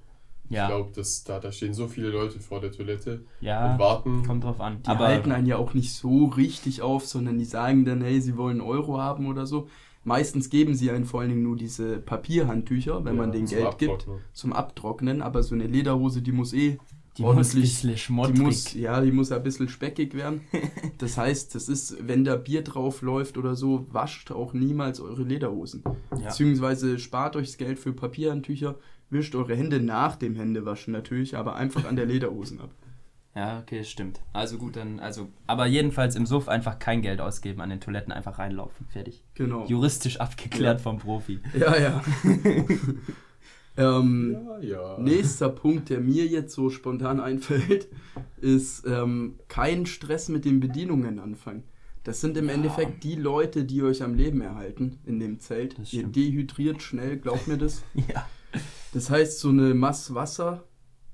ich ja, glaube, da, da stehen so viele Leute vor der Toilette und ja, warten. kommt drauf an. Die aber halten einen ja auch nicht so richtig auf, sondern die sagen dann, hey, sie wollen einen Euro haben oder so. Meistens geben sie einen vor allen Dingen nur diese Papierhandtücher, wenn man Ja, denen zum Geld gibt, Abtrocknen. zum Abtrocknen. Aber so eine Lederhose, die muss eh die muss ein ordentlich bisschen Die schmottrig. muss, ja, die muss ein bisschen speckig werden. Das heißt, das ist, wenn da Bier drauf läuft oder so, wascht auch niemals eure Lederhosen. Ja. Beziehungsweise spart euch das Geld für Papierhandtücher, wischt eure Hände nach dem Händewaschen natürlich, aber einfach an der Lederhosen ab. Ja, okay, stimmt. Also gut, dann, also, aber jedenfalls im Suff einfach kein Geld ausgeben, an den Toiletten einfach reinlaufen. Fertig. Genau. Juristisch abgeklärt Ja. vom Profi. Ja, ja. ähm, Ja, ja. Nächster Punkt, der mir jetzt so spontan einfällt, ist ähm, kein Stress mit den Bedienungen anfangen. Das sind im Ja. Endeffekt die Leute, die euch am Leben erhalten in dem Zelt. Ihr dehydriert schnell, glaubt mir das. Ja. Das heißt, so eine Mass Wasser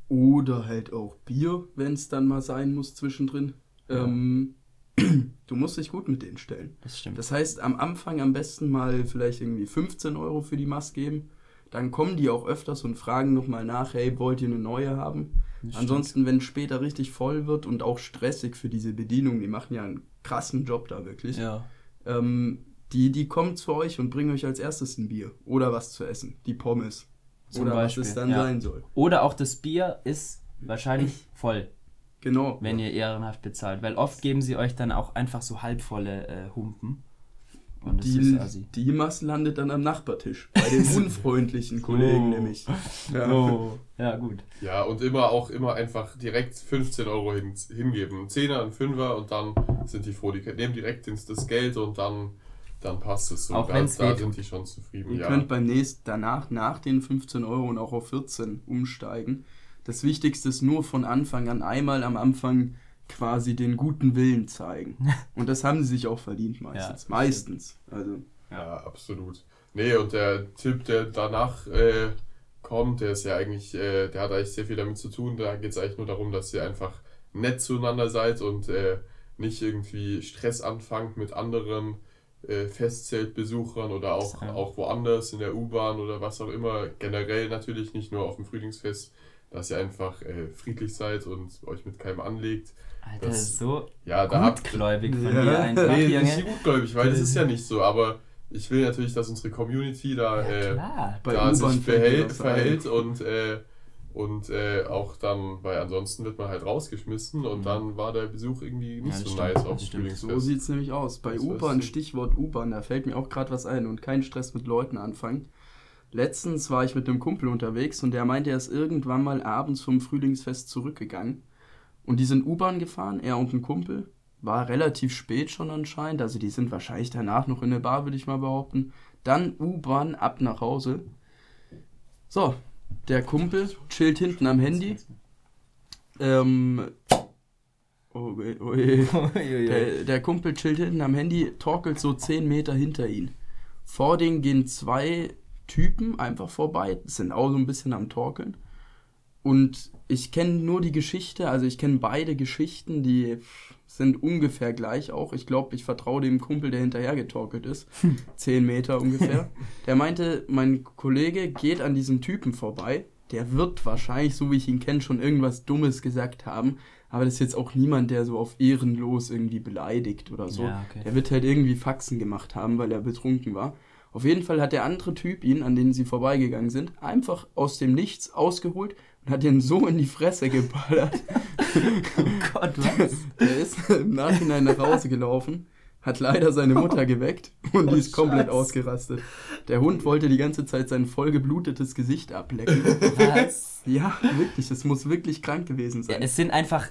oder halt auch Bier, wenn es dann mal sein muss zwischendrin. Ähm, du musst dich gut mit denen stellen. Das stimmt. Das heißt, am Anfang am besten mal vielleicht irgendwie 15 Euro für die Mass geben. Dann kommen die auch öfters und fragen nochmal nach, hey, wollt ihr eine neue haben? Das Ansonsten, wenn es später richtig voll wird und auch stressig für diese Bedienung, die machen ja einen krassen Job da wirklich, Ja. ähm, die, die kommen zu euch und bringen euch als erstes ein Bier oder was zu essen, die Pommes. Zum oder Beispiel, was es dann ja. sein soll. Oder auch das Bier ist wahrscheinlich voll, Genau. wenn ihr ehrenhaft bezahlt. Weil oft geben sie euch dann auch einfach so halbvolle äh, Humpen. Und das die, die Masse landet dann am Nachbartisch. Bei den unfreundlichen Kollegen Oh. nämlich. Ja. Oh, ja gut. Ja, und immer auch immer einfach direkt 15 Euro hin, hingeben. Ein Zehner, ein Fünfer und dann sind die froh. Die nehmen direkt ins, das Geld und dann, dann passt es. Und Auch da, wenn's da wehtut. sind die schon zufrieden. Ihr ja. könnt beim nächsten danach, nach den 15 Euro und auch auf 14 umsteigen. Das Wichtigste ist nur von Anfang an einmal am Anfang quasi den guten Willen zeigen. Und das haben sie sich auch verdient meistens. Ja, meistens. Also, Ja, absolut. Nee, und der Tipp, der danach äh, kommt, der ist ja eigentlich, äh, der hat eigentlich sehr viel damit zu tun. Da geht es eigentlich nur darum, dass ihr einfach nett zueinander seid und äh, nicht irgendwie Stress anfangt mit anderen äh, Festzeltbesuchern oder auch, Ja. auch woanders in der U-Bahn oder was auch immer. Generell natürlich, nicht nur auf dem Frühlingsfest, dass ihr einfach äh, friedlich seid und euch mit keinem anlegt. Alter, Das- so Ja, da habt gutgläubig von Ja. dir einfach, Nee, Junge. nicht gutgläubig, weil das ist ja nicht so, aber ich will natürlich, dass unsere Community da, Ja, äh, klar. Bei da sich mir ein. verhält und, äh, und äh, auch dann, weil ansonsten wird man halt rausgeschmissen und Mhm. dann war der Besuch irgendwie nicht Ja, so stimmt, nice auf dem stimmt. so Frühlingsfest. sieht es nämlich aus. Bei U-Bahn. Stichwort U-Bahn, da fällt mir auch gerade was ein und kein Stress mit Leuten anfangen. Letztens war ich mit einem Kumpel unterwegs und der meinte, er ist irgendwann mal abends vom Frühlingsfest zurückgegangen. Und die sind U-Bahn gefahren, er und ein Kumpel. War relativ spät schon anscheinend, also die sind wahrscheinlich danach noch in der Bar, würde ich mal behaupten. Dann U-Bahn ab nach Hause. So, der Kumpel chillt hinten am Handy. Ähm. Oh, weh, oh, je. Uiuiui. Der, der Kumpel chillt hinten am Handy, torkelt so 10 Meter hinter ihn. Vor denen gehen zwei Typen einfach vorbei, sind auch so ein bisschen am Torkeln. Und ich kenne nur die Geschichte, also ich kenne beide Geschichten, die sind ungefähr gleich auch. Ich glaube, ich vertraue dem Kumpel, der hinterher getorkelt ist. 10 Meter ungefähr. Der meinte, mein Kollege geht an diesem Typen vorbei. Der wird wahrscheinlich, so wie ich ihn kenne, schon irgendwas Dummes gesagt haben. Aber das ist jetzt auch niemand, der so auf ehrenlos irgendwie beleidigt oder so. Ja, okay. Der wird halt irgendwie Faxen gemacht haben, weil er betrunken war. Auf jeden Fall hat der andere Typ ihn, an den sie vorbeigegangen sind, einfach aus dem Nichts ausgeholt und hat ihn so in die Fresse geballert. Oh Gott, was? Der ist im Nachhinein nach Hause gelaufen, hat leider seine Mutter geweckt und die ist komplett Scheiße. ausgerastet. Der Hund wollte die ganze Zeit sein vollgeblutetes Gesicht ablecken. Was? Ja, wirklich, es muss wirklich krank gewesen Ja, sein. es sind einfach,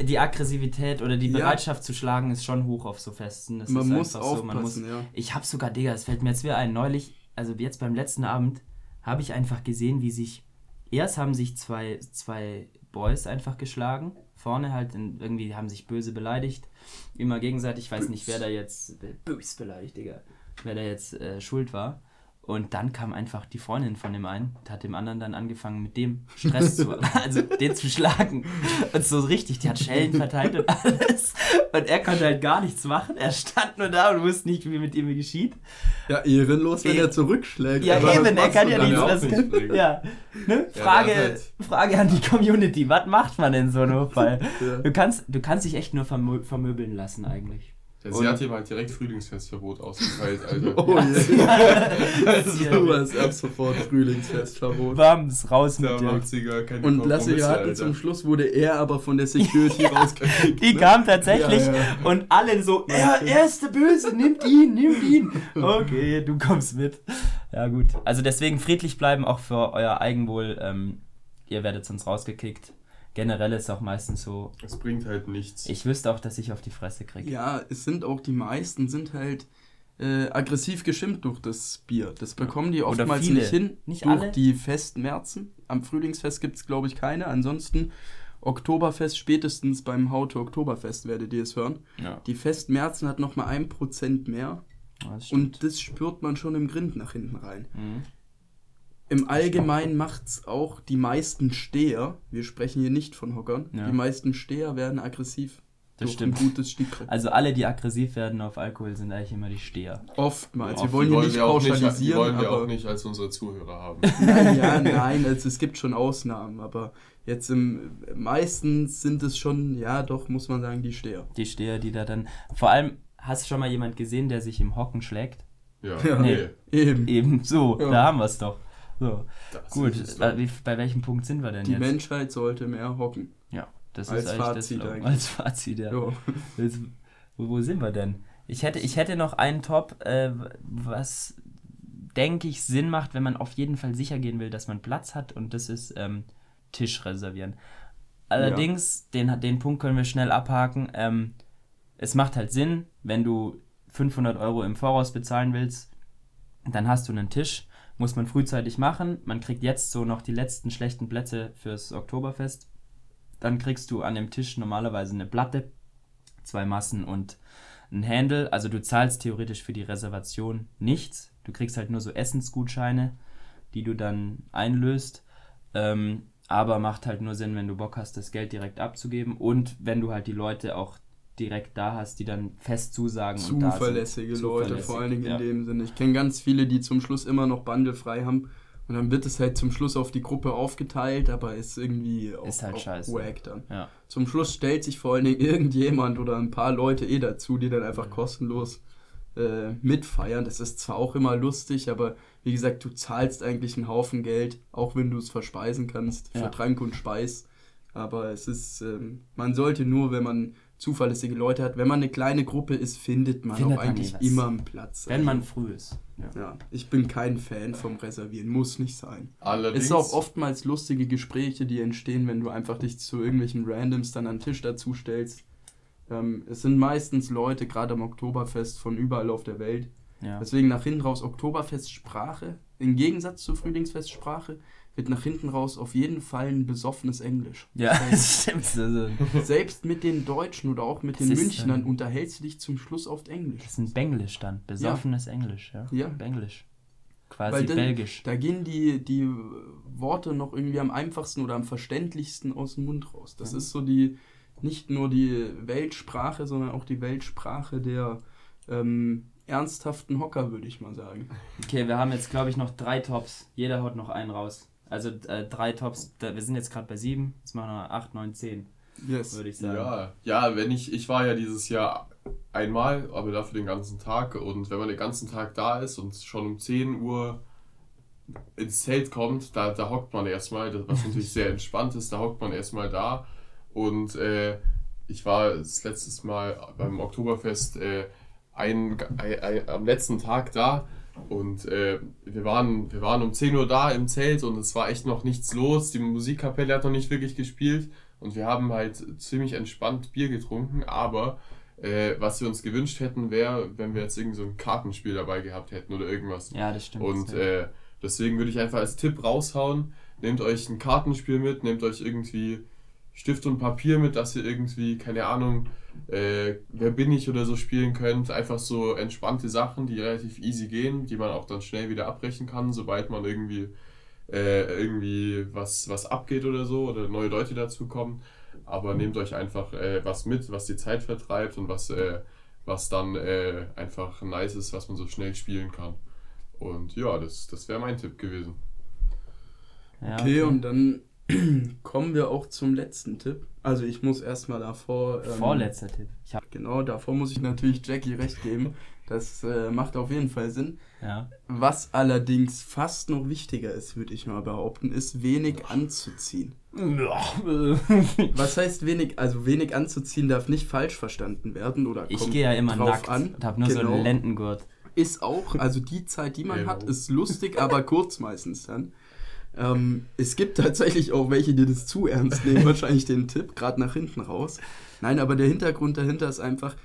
die Aggressivität oder die Ja. Bereitschaft zu schlagen ist schon hoch auf so Festen. Das Man ist muss einfach so, man muss, aufpassen, ja. Ich habe sogar, Digga, es fällt mir jetzt wieder ein, neulich, also jetzt beim letzten Abend, habe ich einfach gesehen, wie sich, erst haben sich zwei, zwei Boys einfach geschlagen. Vorne halt in, irgendwie haben sich böse beleidigt. Immer gegenseitig, ich weiß nicht, wer da jetzt bös beleidigt, Digga. Wer da jetzt äh, schuld war. Und dann kam einfach die Freundin von dem einen und hat dem anderen dann angefangen, mit dem Stress zu, also den zu schlagen. Und so richtig, die hat Schellen verteilt und alles. Und er konnte halt gar nichts machen. Er stand nur da und wusste nicht, wie mit ihm geschieht. Ja, ehrenlos, wenn e er zurückschlägt. Ja, eben, er kann ja nichts. Nicht ja. Ne? Frage, ja, halt Frage an die Community: Was macht man in so einem Fall? Ja. Du, kannst, du kannst dich echt nur vermö vermöbeln lassen, eigentlich. Ja, sie hat hier mal direkt Frühlingsfestverbot ausgeteilt, Alter. oh yeah. so was ab sofort Frühlingsfestverbot. Wams, raus mit dir. Und lasse raten, zum Schluss wurde er aber von der Security rausgekickt. Die ne? kam tatsächlich ja, ja. und alle so, er, er ist der Böse, nimmt ihn, nimmt ihn. Okay, du kommst mit. Ja gut, also deswegen friedlich bleiben, auch für euer Eigenwohl. Ähm, ihr werdet sonst rausgekickt generell ist auch meistens so. Es bringt halt nichts. Ich wüsste auch, dass ich auf die Fresse kriege. Ja, es sind auch die meisten sind halt äh, aggressiv geschimpft durch das Bier. Das bekommen die oftmals nicht hin nicht durch alle? die Festmärzen. Am Frühlingsfest gibt es, glaube ich, keine. Ansonsten Oktoberfest, spätestens beim Haute Oktoberfest werdet ihr es hören. Ja. Die Festmärzen hat nochmal ein Prozent mehr. Das und das spürt man schon im Grind nach hinten rein. Mhm. Im Allgemeinen macht es auch die meisten Steher, wir sprechen hier nicht von Hockern, ja. die meisten Steher werden aggressiv. Das stimmt. gutes Also alle, die aggressiv werden auf Alkohol, sind eigentlich immer die Steher. Oftmals. wir wollen hier nicht pauschalisieren. Nicht, die wollen wir auch nicht als unsere Zuhörer haben. Nein, ja, nein, also es gibt schon Ausnahmen, aber jetzt im meistens sind es schon, ja doch, muss man sagen, die Steher. Die Steher, die da dann. Vor allem, hast du schon mal jemand gesehen, der sich im Hocken schlägt? Ja, ja nee. eben. Eben so, ja. da haben wir es doch. So. Gut, bei, bei, welchem Punkt sind wir denn Die jetzt? Die Menschheit sollte mehr hocken. Ja, das als ist Fazit das, eigentlich. Als Fazit, ja. Jetzt, wo, wo, sind wir denn? Ich hätte, ich hätte noch einen Top, äh, was denke ich Sinn macht, wenn man auf jeden Fall sicher gehen will, dass man Platz hat und das ist ähm, Tisch reservieren. Allerdings, ja. den, den Punkt können wir schnell abhaken. Ähm, es macht halt Sinn, wenn du 500 Euro im Voraus bezahlen willst, dann hast du einen Tisch muss man frühzeitig machen. Man kriegt jetzt so noch die letzten schlechten Plätze fürs Oktoberfest. Dann kriegst du an dem Tisch normalerweise eine Platte, zwei Massen und ein Handle. Also du zahlst theoretisch für die Reservation nichts. Du kriegst halt nur so Essensgutscheine, die du dann einlöst. Ähm, aber macht halt nur Sinn, wenn du Bock hast, das Geld direkt abzugeben und wenn du halt die Leute auch direkt da hast, die dann fest zusagen. Zuverlässige und Leute, Zuverlässig, vor allen Dingen ja. in dem Sinne. Ich kenne ganz viele, die zum Schluss immer noch Bundle frei haben. Und dann wird es halt zum Schluss auf die Gruppe aufgeteilt, aber ist irgendwie auch, ist halt auch scheiße. wack dann. Ja. Zum Schluss stellt sich vor allen Dingen irgendjemand oder ein paar Leute eh dazu, die dann einfach kostenlos äh, mitfeiern. Das ist zwar auch immer lustig, aber wie gesagt, du zahlst eigentlich einen Haufen Geld, auch wenn du es verspeisen kannst, für ja. Trank und Speis. Aber es ist, ähm, man sollte nur, wenn man zuverlässige Leute hat. Wenn man eine kleine Gruppe ist, findet man findet auch man eigentlich immer einen Platz. Wenn man früh ist. Ja. ja. ich bin kein Fan vom Reservieren, muss nicht sein. Allerdings. Es ist auch oftmals lustige Gespräche, die entstehen, wenn du einfach dich zu irgendwelchen Randoms dann an den Tisch dazu stellst. Ähm, es sind meistens Leute, gerade am Oktoberfest, von überall auf der Welt. Ja. Deswegen nach hinten raus Oktoberfestsprache, im Gegensatz zur Frühlingsfestsprache, wird nach hinten raus auf jeden Fall ein besoffenes Englisch. Ja, das stimmt. Also, selbst mit den Deutschen oder auch mit den Münchnern ein, unterhältst du dich zum Schluss oft Englisch. Das ist ein Benglisch dann. Besoffenes ja. Englisch, ja. Ja. Benglisch. Quasi dann, Belgisch. Da gehen die, die Worte noch irgendwie am einfachsten oder am verständlichsten aus dem Mund raus. Das ja. ist so die, nicht nur die Weltsprache, sondern auch die Weltsprache der ähm, ernsthaften Hocker, würde ich mal sagen. Okay, wir haben jetzt, glaube ich, noch drei Tops. Jeder haut noch einen raus. Also äh, drei Tops, da, wir sind jetzt gerade bei sieben, jetzt machen wir acht, neun, zehn. Yes. Würde ich sagen. Ja, ja, wenn ich, ich war ja dieses Jahr einmal, aber dafür den ganzen Tag. Und wenn man den ganzen Tag da ist und schon um 10 Uhr ins Zelt kommt, da, da hockt man erstmal, was natürlich sehr entspannt ist, da hockt man erstmal da. Und äh, ich war das letztes Mal beim Oktoberfest äh, ein, ein, ein, am letzten Tag da und äh, wir, waren, wir waren um 10 Uhr da im Zelt und es war echt noch nichts los. Die Musikkapelle hat noch nicht wirklich gespielt und wir haben halt ziemlich entspannt Bier getrunken. Aber äh, was wir uns gewünscht hätten, wäre, wenn wir jetzt irgendwie so ein Kartenspiel dabei gehabt hätten oder irgendwas. Ja, das stimmt. Und äh, deswegen würde ich einfach als Tipp raushauen: Nehmt euch ein Kartenspiel mit, nehmt euch irgendwie Stift und Papier mit, dass ihr irgendwie, keine Ahnung, äh, wer bin ich oder so spielen könnt. Einfach so entspannte Sachen, die relativ easy gehen, die man auch dann schnell wieder abbrechen kann, sobald man irgendwie, äh, irgendwie was, was abgeht oder so oder neue Leute dazukommen. Aber nehmt euch einfach äh, was mit, was die Zeit vertreibt und was, äh, was dann äh, einfach nice ist, was man so schnell spielen kann. Und ja, das, das wäre mein Tipp gewesen. Ja, okay, okay, und dann kommen wir auch zum letzten Tipp. Also ich muss erstmal davor. Ähm, Vorletzter Tipp. genau, davor muss ich natürlich Jackie recht geben. Das äh, macht auf jeden Fall Sinn. Ja. Was allerdings fast noch wichtiger ist, würde ich mal behaupten, ist wenig anzuziehen. Was heißt wenig? Also wenig anzuziehen darf nicht falsch verstanden werden oder Ich gehe ja immer nackt an. und habe nur genau. so einen genau. Lendengurt. Ist auch, also die Zeit, die man hat, ist lustig, aber kurz meistens dann. Ähm, es gibt tatsächlich auch welche, die das zu ernst nehmen, wahrscheinlich den Tipp, gerade nach hinten raus. Nein, aber der Hintergrund dahinter ist einfach,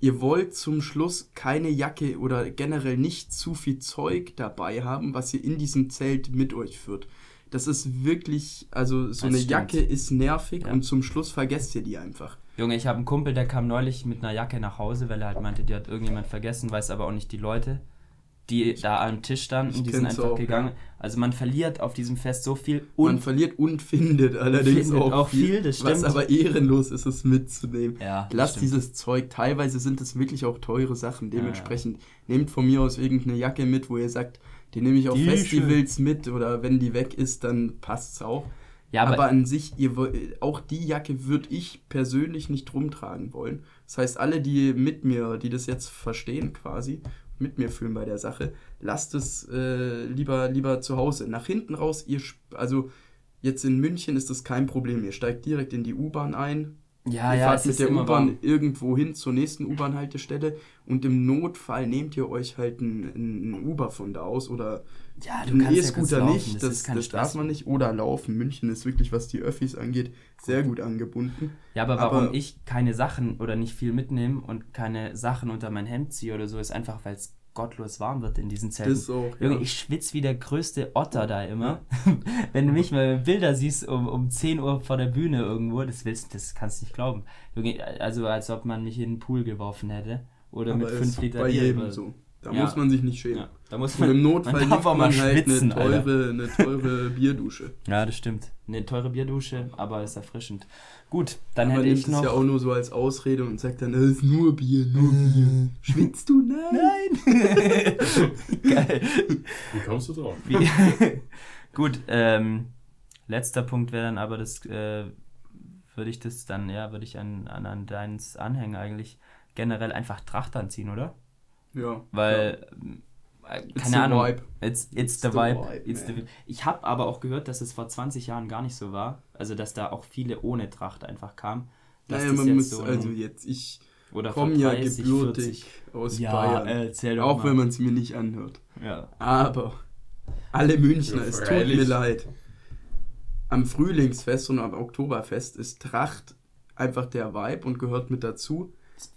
ihr wollt zum Schluss keine Jacke oder generell nicht zu viel Zeug dabei haben, was ihr in diesem Zelt mit euch führt. Das ist wirklich, also so das eine stimmt. Jacke ist nervig ja. und zum Schluss vergesst ihr die einfach. Junge, ich habe einen Kumpel, der kam neulich mit einer Jacke nach Hause, weil er halt meinte, die hat irgendjemand vergessen, weiß aber auch nicht die Leute die da am Tisch standen, ich die sind einfach auch, gegangen. Ja. Also man verliert auf diesem Fest so viel. Und man verliert und findet allerdings findet auch, auch, viel, das stimmt. Was aber ehrenlos ist, es mitzunehmen. Ja, Lasst stimmt. dieses Zeug, teilweise sind es wirklich auch teure Sachen. Dementsprechend ja, nehmt von mir aus irgendeine Jacke mit, wo ihr sagt, die nehme ich auf die Festivals schön. mit oder wenn die weg ist, dann passt es auch. Ja, aber, aber, an sich, ihr, auch die Jacke würde ich persönlich nicht rumtragen wollen. Das heißt, alle, die mit mir, die das jetzt verstehen quasi mit mir fühlen bei der Sache. Lasst es äh, lieber, lieber zu Hause. Nach hinten raus, ihr, also jetzt in München ist das kein Problem. Ihr steigt direkt in die U-Bahn ein. Ja, ihr ja, fahrt mit der U-Bahn irgendwo hin zur nächsten U-Bahn-Haltestelle und im Notfall nehmt ihr euch halt einen, einen Uber von da aus oder ja, du einen E-Scooter ja nicht, das, das, das darf man nicht. Oder laufen. München ist wirklich, was die Öffis angeht, sehr gut angebunden. Ja, aber warum aber, ich keine Sachen oder nicht viel mitnehme und keine Sachen unter mein Hemd ziehe oder so, ist einfach, weil es gottlos warm wird in diesen Zelten. Das auch, Junge, ja. ich schwitze wie der größte Otter da immer. Ja. Wenn du mich mal Bilder siehst um, um 10 Uhr vor der Bühne irgendwo, das willst das kannst du nicht glauben. Junge, also als ob man mich in den Pool geworfen hätte. Oder Aber mit 5 Liter bei Bier. Jedem so. Da ja. muss man sich nicht schämen. Ja. Da muss man, Und im Notfall man, man man halt schwitzen, eine teure, eine teure Bierdusche. Ja, das stimmt. Eine teure Bierdusche, aber ist erfrischend. Gut, dann aber hätte ich noch... das ja auch nur so als Ausrede und sagt dann, es ist nur Bier, nur Bier. Schwitzt du? Nein! Nein! Geil. Wie kommst du drauf? Gut, ähm, letzter Punkt wäre dann aber das, äh, würde ich das dann, ja, würde ich an, an, an deins anhängen eigentlich generell einfach Tracht anziehen, oder? Ja. Weil, ja. Äh, keine it's Ahnung. Vibe. It's, it's, it's the, the vibe. vibe it's the, ich habe aber auch gehört, dass es vor 20 Jahren gar nicht so war. Also, dass da auch viele ohne Tracht einfach kamen. Naja, man muss, so also jetzt, ich komme ja gebürtig 40. aus ja, Bayern. Erzähl auch mal. wenn man es mir nicht anhört. Ja. Aber alle Münchner, es tut mir leid. Am Frühlingsfest und am Oktoberfest ist Tracht einfach der Vibe und gehört mit dazu.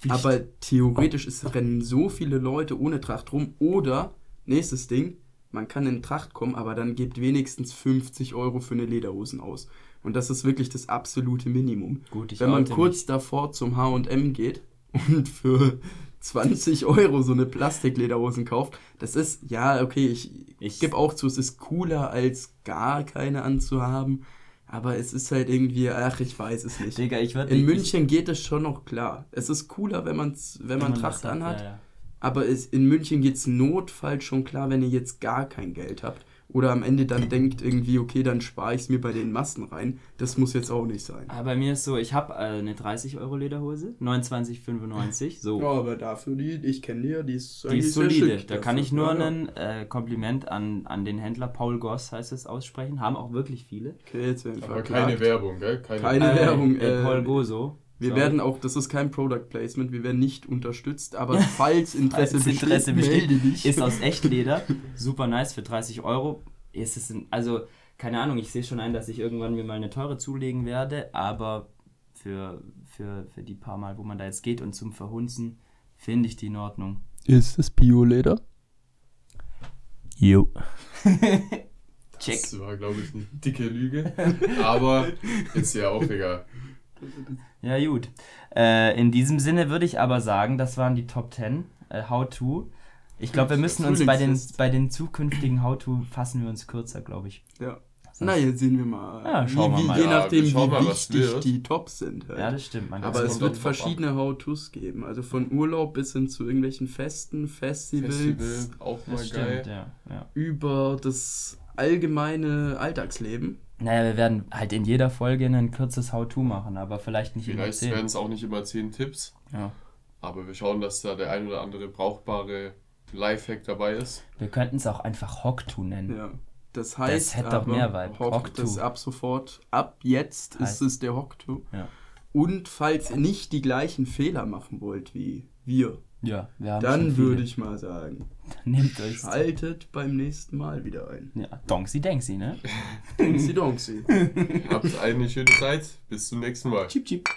Aber theoretisch ist, rennen so viele Leute ohne Tracht rum. Oder, nächstes Ding, man kann in Tracht kommen, aber dann gibt wenigstens 50 Euro für eine Lederhosen aus. Und das ist wirklich das absolute Minimum. Gut, Wenn man kurz mich. davor zum HM geht und für 20 Euro so eine Plastiklederhosen kauft, das ist, ja, okay, ich, ich gebe auch zu, es ist cooler als gar keine anzuhaben. Aber es ist halt irgendwie, ach, ich weiß es nicht. Digga, ich In München geht es schon noch klar. Es ist cooler, wenn, man's, wenn, wenn man Tracht anhat. Ja, ja. Aber es, in München geht es notfalls schon klar, wenn ihr jetzt gar kein Geld habt oder am Ende dann denkt irgendwie, okay, dann spare ich es mir bei den Massen rein. Das muss jetzt auch nicht sein. Aber bei mir ist so, ich habe äh, eine 30 Euro Lederhose, 29,95. So. Ja, aber dafür die, ich kenne die ja, die ist Die ist solide. Da kann ich nur ein äh, Kompliment an, an den Händler Paul Goss heißt es aussprechen. Haben auch wirklich viele. Okay, jetzt aber keine Werbung, gell? Keine, keine äh, Werbung. Äh, Paul Goso. Wir so. werden auch, das ist kein Product Placement, wir werden nicht unterstützt, aber falls Interesse, falls Interesse besteht, melde dich. Ist aus Echtleder, super nice für 30 Euro ist es, ein, also keine Ahnung, ich sehe schon ein, dass ich irgendwann mir mal eine teure zulegen werde, aber für, für, für die paar Mal, wo man da jetzt geht und zum Verhunzen, finde ich die in Ordnung. Ist es Bio-Leder? Jo. Check. Das war, glaube ich, eine dicke Lüge. Aber ist ja auch egal. Ja, gut. Äh, in diesem Sinne würde ich aber sagen, das waren die Top 10 äh, How-To. Ich glaube, wir müssen uns bei den, bei den zukünftigen How-To fassen wir uns kürzer, glaube ich. Ja. Na, jetzt sehen wir mal. Ja, schauen wir wie, wie, mal. Je Ja, nachdem, wir schauen wie mal, was wichtig die Tops sind. Halt. Ja, das stimmt. Man Aber kann- es wird verschiedene How-Tos geben. Also von Urlaub bis hin zu irgendwelchen Festen, Festivals, Festival, auch mal das geil. stimmt, ja, ja. über das allgemeine Alltagsleben. Naja, wir werden halt in jeder Folge ein kurzes How-To machen, aber vielleicht nicht Vielleicht immer werden 10. es auch nicht immer 10 Tipps, Ja. aber wir schauen, dass da der ein oder andere brauchbare Lifehack dabei ist. Wir könnten es auch einfach Hock-To nennen. Ja. Das heißt, hätte doch aber, mehr Vibe. Hock, Hock-To. das ab sofort, ab jetzt Heißt- ist es der Hock-To. Ja. Und falls ihr nicht die gleichen Fehler machen wollt wie wir, Ja, wir dann würde ich mal sagen, Nehmt euch. schaltet beim nächsten Mal wieder ein. Ja, Donksi Denksi, ne? Dingsi Dongsi. Habt eine schöne Zeit. Bis zum nächsten Mal. Chip, chip.